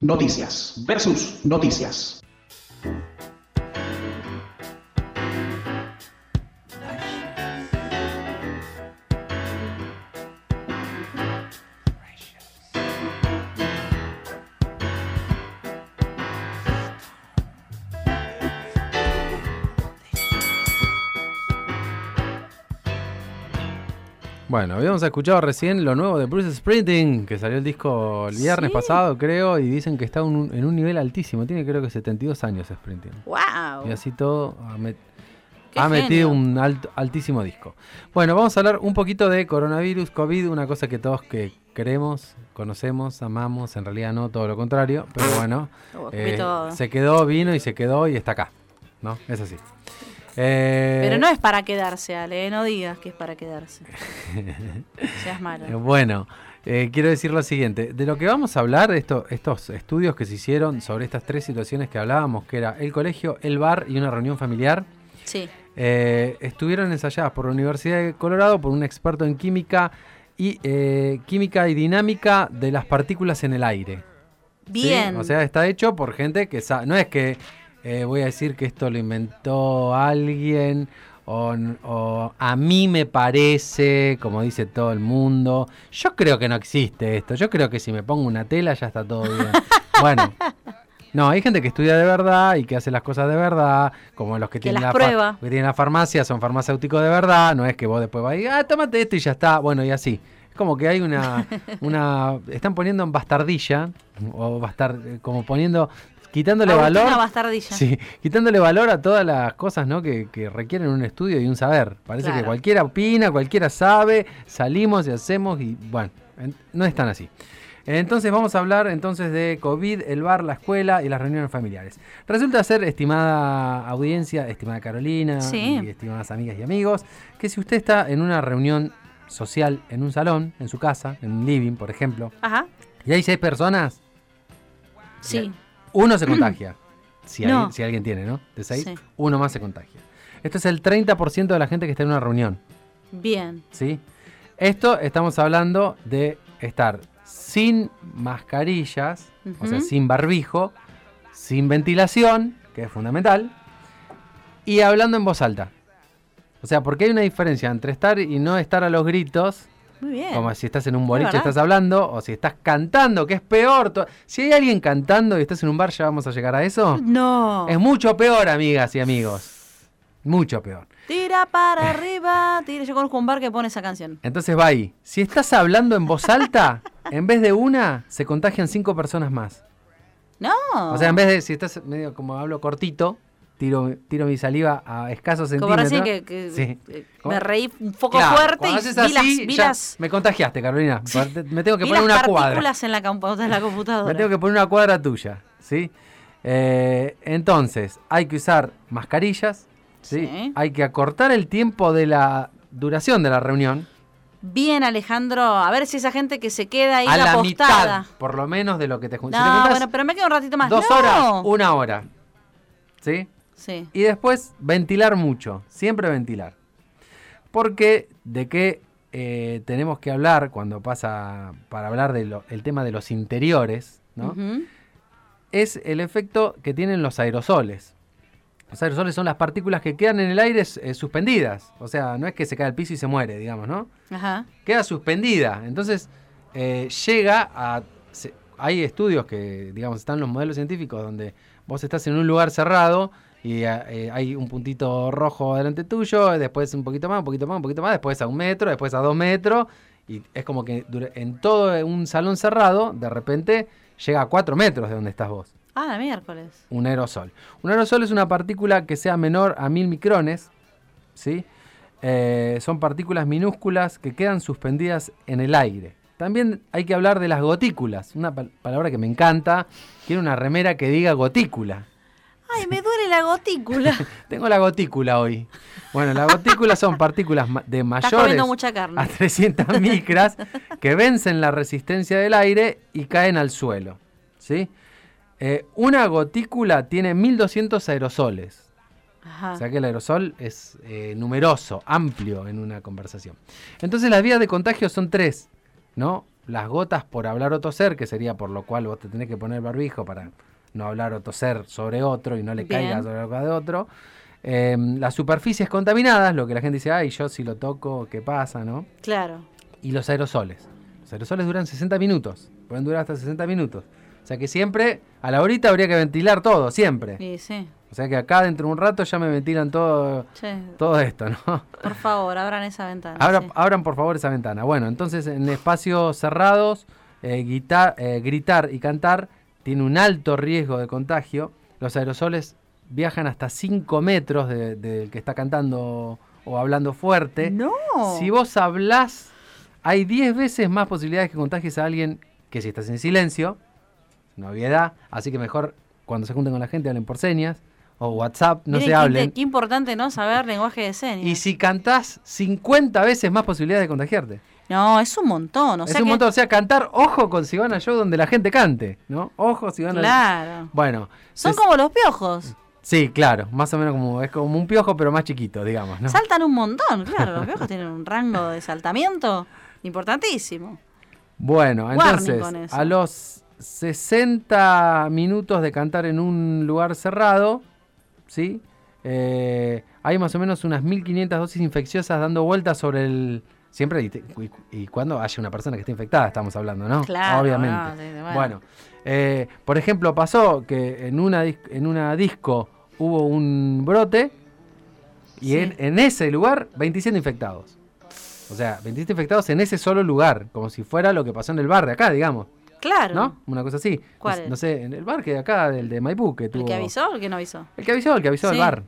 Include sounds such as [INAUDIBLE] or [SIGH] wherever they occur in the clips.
Noticias versus noticias. Bueno, habíamos escuchado recién lo nuevo de Bruce Sprinting, que salió el disco el viernes Sí. pasado, creo, y dicen que está un- en un nivel altísimo. Tiene creo que 72 años Sprinting. ¡Wow! Y así todo ha, met- Qué ha metido un alto- altísimo disco. Bueno, vamos a hablar un poquito de coronavirus, COVID, una cosa que todos que queremos, conocemos, amamos, en realidad no, todo lo contrario, pero bueno, eh, se quedó, vino y se quedó y está acá, ¿no? Es así. Eh, Pero no es para quedarse, Ale, ¿eh? no digas que es para quedarse. [LAUGHS] Seas malo. Bueno, eh, quiero decir lo siguiente. De lo que vamos a hablar, esto, estos estudios que se hicieron sobre estas tres situaciones que hablábamos, que era el colegio, el bar y una reunión familiar, Sí. eh, estuvieron ensayadas por la Universidad de Colorado por un experto en química y química y dinámica de las partículas en el aire. ¿sí? Bien. O sea, está hecho por gente que sabe. No es que eh, voy a decir que esto lo inventó alguien o, a mí me parece, como dice todo el mundo. Yo creo que no existe esto. Yo creo que si me pongo una tela ya está todo bien. [LAUGHS] bueno. No, hay gente que estudia de verdad y que hace las cosas de verdad, como los que, Que tienen, las la que tienen la farmacia, son farmacéuticos de verdad, no es que vos después vas y, ah, tómate esto y ya está, bueno, y así. Es como que hay una, [LAUGHS] una, están poniendo en bastardilla, o bastar, eh, como poniendo, quitándole Agustina valor, Bastardilla. sí, quitándole valor a todas las cosas, ¿no? Que, que requieren un estudio y un saber. Parece que cualquiera opina, cualquiera sabe, salimos y hacemos y, bueno, en- no es tan así. Entonces vamos a hablar entonces de COVID, el bar, la escuela y las reuniones familiares. Resulta ser, estimada audiencia, estimada Carolina Sí. y estimadas amigas y amigos, que si usted está en una reunión social en un salón, en su casa, en un living, por ejemplo, Ajá. y hay seis personas, Sí. Uno se contagia. [CLEARS THROAT] Si, No. alguien, si alguien tiene, ¿no? De seis, Sí. uno más se contagia. Esto es el 30% de la gente que está en una reunión. Bien. ¿sí? Esto estamos hablando de estar sin mascarillas, o sea, sin barbijo, sin ventilación, que es fundamental, y hablando en voz alta. O sea, porque hay una diferencia entre estar y no estar a los gritos, Muy bien. como si estás en un boliche estás hablando, o si estás cantando, que es peor. Si hay alguien cantando y estás en un bar, ya vamos a llegar a eso. No. Es mucho peor, amigas y amigos. Mucho peor. Tira para [LAUGHS] arriba. Tira. Yo conozco un bar que pone esa canción. Entonces va ahí. Si estás hablando en voz alta, en vez de una, se contagian cinco personas más. No. O sea, en vez de, si estás medio como hablo cortito, tiro, tiro mi saliva a escasos Como centímetros. recién que, que- Sí. ¿Cómo? me reí un poco Claro, fuerte y haces vi así, las, vi ya las, me contagiaste, Carolina. Me tengo que vi poner las una cuadra. en la, de la computadora. Me tengo que poner una cuadra tuya, ¿sí? Eh, entonces, hay que usar mascarillas, ¿sí? Sí. Hay que acortar el tiempo de la duración de la reunión. Bien, Alejandro. A ver si esa gente que se queda ahí a la apostada. mitad, por lo menos, de lo que te jun- No, si te juntás bueno, pero me quedo un ratito más. Dos No. horas, una hora. ¿Sí? Sí. Y después ventilar mucho, siempre ventilar. Porque de qué eh, tenemos que hablar cuando pasa para hablar del tema de los interiores, ¿no? Es el efecto que tienen los aerosoles. Los aerosoles son las partículas que quedan en el aire eh, suspendidas. O sea, no es que se cae al piso y se muere, digamos, ¿no? Ajá. Queda suspendida. Entonces, eh, llega a... se- hay estudios que, digamos, están los modelos científicos donde vos estás en un lugar cerrado y eh, eh, hay un puntito rojo delante tuyo, después un poquito más, un poquito más, un poquito más, después a un metro, después a dos metros. Y es como que en todo un salón cerrado, de repente llega a cuatro metros de donde estás vos Ah, la miércoles. un aerosol. Un aerosol es una partícula que sea menor a mil micrones, ¿sí? Eh, son partículas minúsculas que quedan suspendidas en el aire. También hay que hablar de las gotículas, una pal- palabra que me encanta. Quiero una remera que diga gotícula. Ay, me [LAUGHS] la gotícula. [LAUGHS] Tengo la gotícula hoy. Bueno, las gotículas son partículas de mayores mucha carne. a 300 micras que vencen la resistencia del aire y caen al suelo. ¿sí? Eh, una gotícula tiene 1200 aerosoles. Ajá. O sea que el aerosol es eh, numeroso, amplio en una conversación. Entonces las vías de contagio son tres, ¿no? las gotas por hablar o toser, que sería por lo cual vos te tenés que poner barbijo para no hablar o toser sobre otro y no le Bien. caiga sobre la boca de otro. Eh, las superficies contaminadas, lo que la gente dice, ay, yo si lo toco, ¿qué pasa, no? Claro. Y los aerosoles. Los aerosoles duran 60 minutos, pueden durar hasta 60 minutos. O sea que siempre, a la horita habría que ventilar todo, siempre. Sí, sí. O sea que acá dentro de un rato ya me ventilan todo, todo esto, ¿no? por favor, abran esa ventana. Abra- sí. Abran por favor esa ventana. Bueno, entonces en espacios cerrados, eh, eh, gritar y cantar tiene un alto riesgo de contagio. Los aerosoles viajan hasta 5 metros de- del que está cantando o hablando fuerte. No. Si vos hablás, hay 10 veces más posibilidades que contagies a alguien que si estás en silencio. Una obviedad. Así que mejor cuando se junten con la gente hablen por señas o WhatsApp, no Miren se qué hablen. inte- Qué importante, ¿no? Saber lenguaje de señas. Y si cantás, 50 veces más posibilidades de contagiarte. No, es un montón. O es sea un que- montón. O sea, cantar, ojo con si van a show donde la gente cante, ¿no? Ojo si van a. Claro. Bueno. Son como los piojos. Sí, claro. Más o menos como. Es como un piojo, pero más chiquito, digamos, ¿no? Saltan un montón, claro. Los piojos tienen un rango de saltamiento importantísimo. Bueno, entonces, a los 60 minutos de cantar en un lugar cerrado, ¿sí? Eh, hay más o menos unas 1500 dosis infecciosas dando vueltas sobre el. Siempre y, te- y- y cuando haya una persona que esté infectada, estamos hablando, ¿no? Claro, Obviamente. no, sí, sí, bueno. bueno, eh, por ejemplo, pasó que en una, en una disco hubo un brote y Sí. en, en ese lugar 27 infectados. O sea, 27 infectados en ese solo lugar, como si fuera lo que pasó en el bar de acá, digamos, Claro. ¿no? Una cosa así. ¿Cuál No, sé, en el bar que de acá, del de Maipú, que ¿El tuvo... que avisó o el que no avisó? El que avisó, el que avisó Sí. del bar.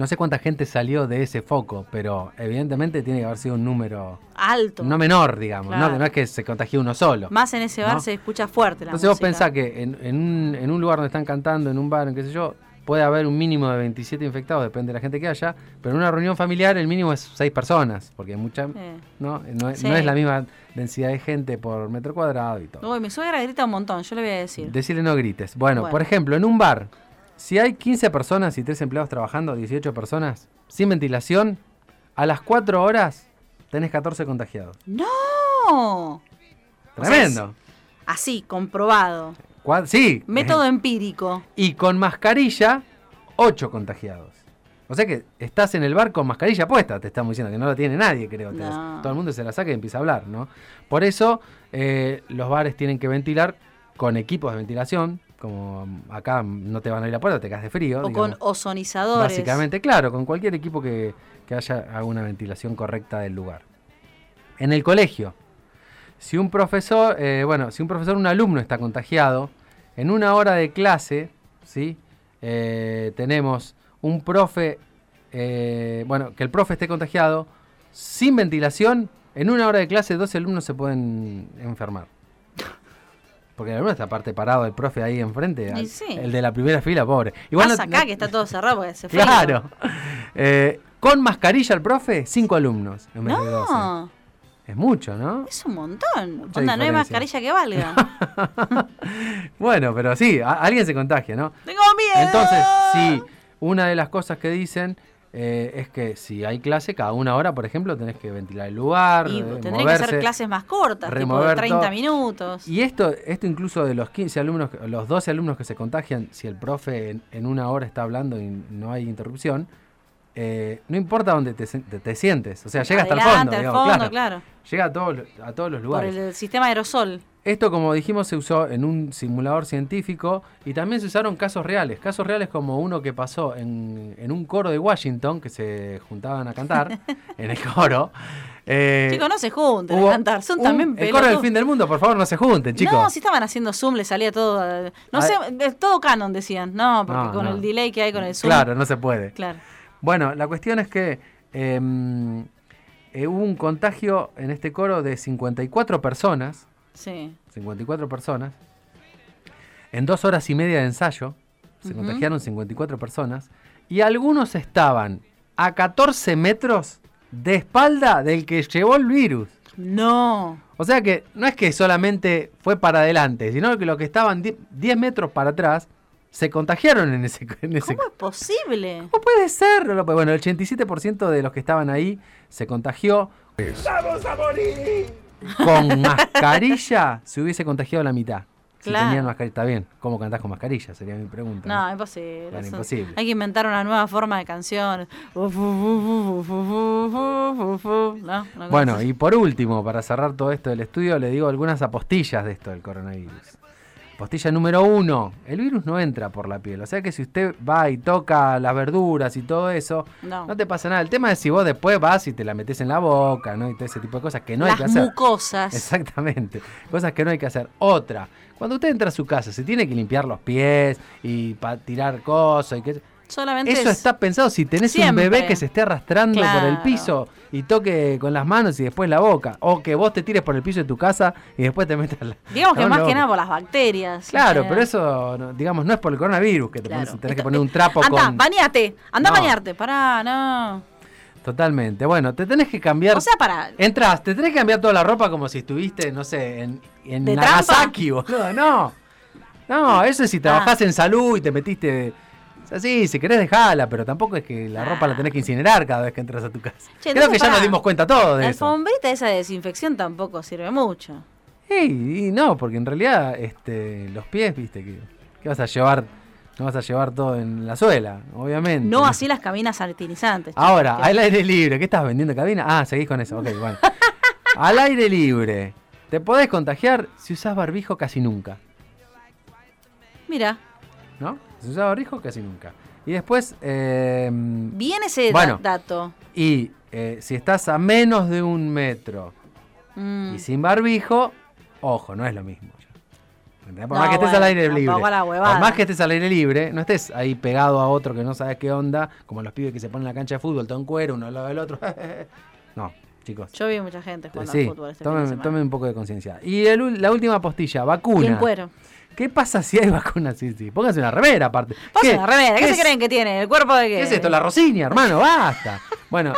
No sé cuánta gente salió de ese foco, pero evidentemente tiene que haber sido un número Alto. no menor, digamos, ¿no? Claro. Que no es que se contagió uno solo. Más en ese bar ¿No? se escucha fuerte la Entonces vos pensás que en, en un, en un lugar donde están cantando, en un bar, en qué sé yo, puede haber un mínimo de 27 infectados, depende de la gente que haya, pero en una reunión familiar el mínimo es 6 personas, porque mucha, Eh. ¿no? No, es- Sí. no es la misma densidad de gente por metro cuadrado y todo. Uy, mi suegra grita un montón, yo le voy a decir. Decirle no grites. Bueno, Bueno. por ejemplo, en un bar, si hay 15 personas y 3 empleados trabajando, 18 personas, sin ventilación, a las 4 horas tenés 14 contagiados. ¡No! O sea, Tremendo. Así, comprobado. Sí. Método empírico. y con mascarilla, 8 contagiados. O sea que estás en el bar con mascarilla puesta, te estamos diciendo que no la tiene nadie, creo. No. todo el mundo se la saca y empieza a hablar, ¿no? Por eso eh, los bares tienen que ventilar con equipos de ventilación, como acá no te van a ir la puerta, te caes de frío. O digamos. con ozonizadores. Básicamente, claro, con cualquier equipo que, que haya alguna ventilación correcta del lugar. En el colegio, si un profesor, eh, bueno, si un profesor, un alumno está contagiado, en una hora de clase, ¿sí? Eh, tenemos un profe, eh, bueno, que el profe esté contagiado, sin ventilación, en una hora de clase 12 alumnos se pueden enfermar. Porque el alumno está aparte parado, el profe ahí enfrente, al- sí. el de la primera fila, pobre. Igual Más no- acá no- que está todo cerrado porque se fue. Claro. [LAUGHS] Eh, con mascarilla el profe, cinco alumnos en vez de 12. No, Es mucho, ¿no? es un montón. Mucha Onda, no hay mascarilla que valga. [LAUGHS] Bueno, pero sí, a- alguien se contagia, ¿no? Tengo miedo. Entonces, sí, una de las cosas que dicen eh, es que si hay clase, cada una hora, por ejemplo, tenés que ventilar el lugar, Y eh, tendría que ser clases más cortas, tipo de remover 30 todo. minutos. Y esto, esto incluso de los 15 alumnos, los 12 alumnos que se contagian, si el profe en, en una hora está hablando y no hay interrupción, eh, no importa dónde te, te- te sientes, o sea, llega hasta el Adelante, fondo, digamos, fondo, claro. claro. Llega a todos, los- a todos los Por lugares. el sistema aerosol. Esto, como dijimos, se usó en un simulador científico y también se usaron casos reales. Casos reales como uno que pasó en, en un coro de Washington, que se juntaban a cantar [LAUGHS] en el coro. Eh, chicos, no se junten a cantar. Son un- también El coro del fin del mundo, por favor, no se junten, chicos. No, si estaban haciendo Zoom, le salía todo. No Ah, sé, todo canon decían. No, porque No, con no. el delay que hay con el Zoom. Claro, no se puede. Claro. Bueno, la cuestión es que em, eh, hubo un contagio en este coro de 54 personas. Sí. 54 personas. En dos horas y media de ensayo se Ujú. contagiaron 54 personas. Y algunos estaban a 14 metros de espalda del que llevó el virus. No. O sea que no es que solamente fue para adelante, sino que los que estaban die- 10 metros para atrás se contagiaron en ese... En ese ¿Cómo es posible? ¿Cómo puede ser? Bueno, el 87% de los que estaban ahí se contagió. Con mascarilla se hubiese contagiado la mitad. Si tenían mascarilla, está bien. ¿Cómo cantás con mascarilla? Sería mi pregunta. No, imposible. Bueno, Eso- imposible. Hay que inventar una nueva forma de canción. No, Bueno, y por último, para cerrar todo esto del estudio, le digo algunas apostillas de esto del coronavirus. Apostilla número uno, el virus no entra por la piel. O sea que si usted va y toca las verduras y todo eso, No. no te pasa nada. El tema es si vos después vas y te la metes en la boca, ¿no? Y todo ese tipo de cosas que no hay que Las hacer. mucosas. Exactamente. Cosas que no hay que hacer. Otra, cuando usted entra a su casa, se tiene que limpiar los pies y tirar cosas y que Solamente eso es- está pensado si tenés Siempre. un bebé que se esté arrastrando por el piso y toque con las manos y después la boca. O que vos te tires por el piso de tu casa y después te metas la. Digamos que más que nada por las bacterias. Claro, pero eso, no- digamos, no es por el coronavirus que te Claro. pones, tenés que poner un trapo Anda, con. bañate. Anda No. a bañarte. Pará, no. Totalmente. Bueno, te tenés que cambiar. O sea, para. Entras, te tenés que cambiar toda la ropa como si estuviste, no sé, en, en ¿De Nagasaki, boludo. No. No, eso es si trabajás en salud y te metiste. Sea, sí, si querés dejala, pero tampoco es que la ropa la tenés que incinerar cada vez que entras a tu casa. Che, Creo que ya nos dimos cuenta todos de La eso. alfombrita esa de desinfección tampoco sirve mucho. Ey, y no, porque en realidad este, los pies, viste, que, que vas a llevar, no vas a llevar todo en la suela, obviamente. No así las cabinas sanitizantes. Ahora, al aire libre, ¿qué estás vendiendo cabina? Ah, seguís con eso, ok, [LAUGHS] bueno. al aire libre, te podés contagiar si usás barbijo casi nunca, Mira, ¿no? Si usás barbijo casi nunca. Y después, eh, bien ese Bueno. dato. y eh, si estás a menos de un metro Mm. y sin barbijo, ojo, no es lo mismo. Por No, más que estés bueno, al aire libre. Por más que estés al aire libre, no estés ahí pegado a otro que no sabes qué onda, como los pibes que se ponen en la cancha de fútbol, todo en cuero, uno al lado del otro. [LAUGHS] no, chicos. Yo vi mucha gente jugando Sí, al fútbol este fin de tomen, un poco de conciencia. Y el la última postilla, Y vacuna. en cuero. ¿Qué pasa si hay vacuna? Sí, sí. Pónganse una remera aparte. Pasa una remera. ¿Qué, es- se creen que tiene? ¿El cuerpo de qué? ¿Qué es esto? La Rosinia, hermano, basta. Bueno,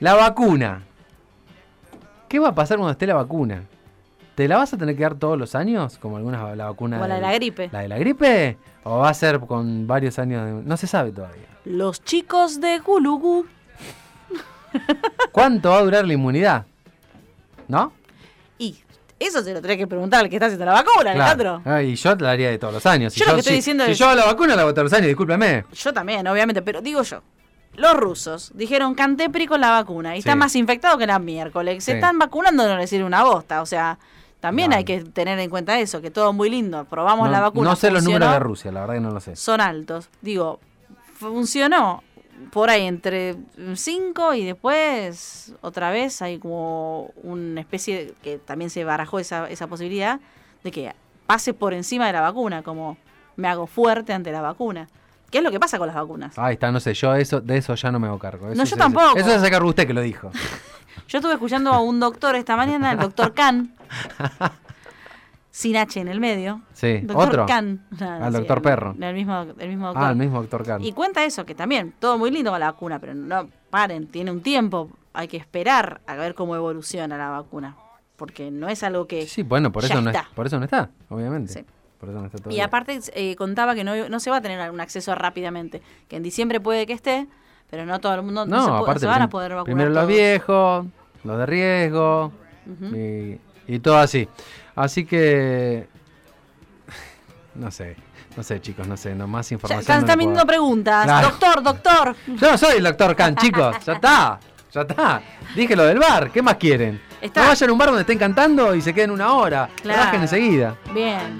la vacuna. ¿Qué va a pasar cuando esté la vacuna? ¿Te la vas a tener que dar todos los años? Como algunas la vacuna. La de la gripe. ¿La de la gripe? ¿O va a ser con varios años de.? No se sabe todavía. Los chicos de Gulugu. ¿Cuánto va a durar la inmunidad? ¿No? Y eso se lo tenés que preguntar al que está haciendo la vacuna, Alejandro. Ah, y yo la haría de todos los años. Si Yo lo que estoy si- diciendo si es- yo hago la vacuna, la hago todos los años, discúlpeme. Yo también, obviamente, pero digo yo. Los rusos dijeron cantepri con la vacuna y Sí. están más infectados que la miércoles. Se Sí. están vacunando, no les sirve una bosta. O sea, también No. hay que tener en cuenta eso, que todo muy lindo. Probamos No, la vacuna. no sé los números de Rusia, la verdad que no lo sé. Son altos. Digo, funcionó por ahí entre 5 y después otra vez hay como una especie de- que también se barajó esa, esa posibilidad de que pase por encima de la vacuna, como me hago fuerte ante la vacuna. ¿Qué es lo que pasa con las vacunas? Ahí está, no sé, yo eso, de eso ya no me hago cargo. Eso No, yo tampoco. Eso hace cargo usted que lo dijo. [LAUGHS] Yo estuve escuchando a un doctor esta mañana, el doctor Khan, [LAUGHS] sin H en el medio. Sí, Doctor otro. No, no, Al sí, doctor el- Perro. El mismo, el mismo doctor. Ah, el mismo doctor Carlos. Y cuenta eso, que también, todo muy lindo con la vacuna, pero no paren, tiene un tiempo, hay que esperar a ver cómo evoluciona la vacuna, porque no es algo que... Sí, bueno, por eso, no es- está. por eso no está, obviamente. Sí. Por eso no está Y aparte eh, contaba que no, no se va a tener un acceso rápidamente, que en diciembre puede que esté, pero no todo el mundo no, No, se, aparte, se van a poder vacunar. primero los viejos, los de riesgo y todo así. Así que. [SIGHS] No sé. No sé, chicos, no sé, no más información. Ya, están viendo no preguntas. Doctor, doctor. [LAUGHS] Yo no soy el doctor Khan, chicos. Ya está. Ya está. Dije lo del bar. ¿Qué más quieren? Está. No vayan a un bar donde estén cantando y se queden una hora. Claro. Enseguida. Bien.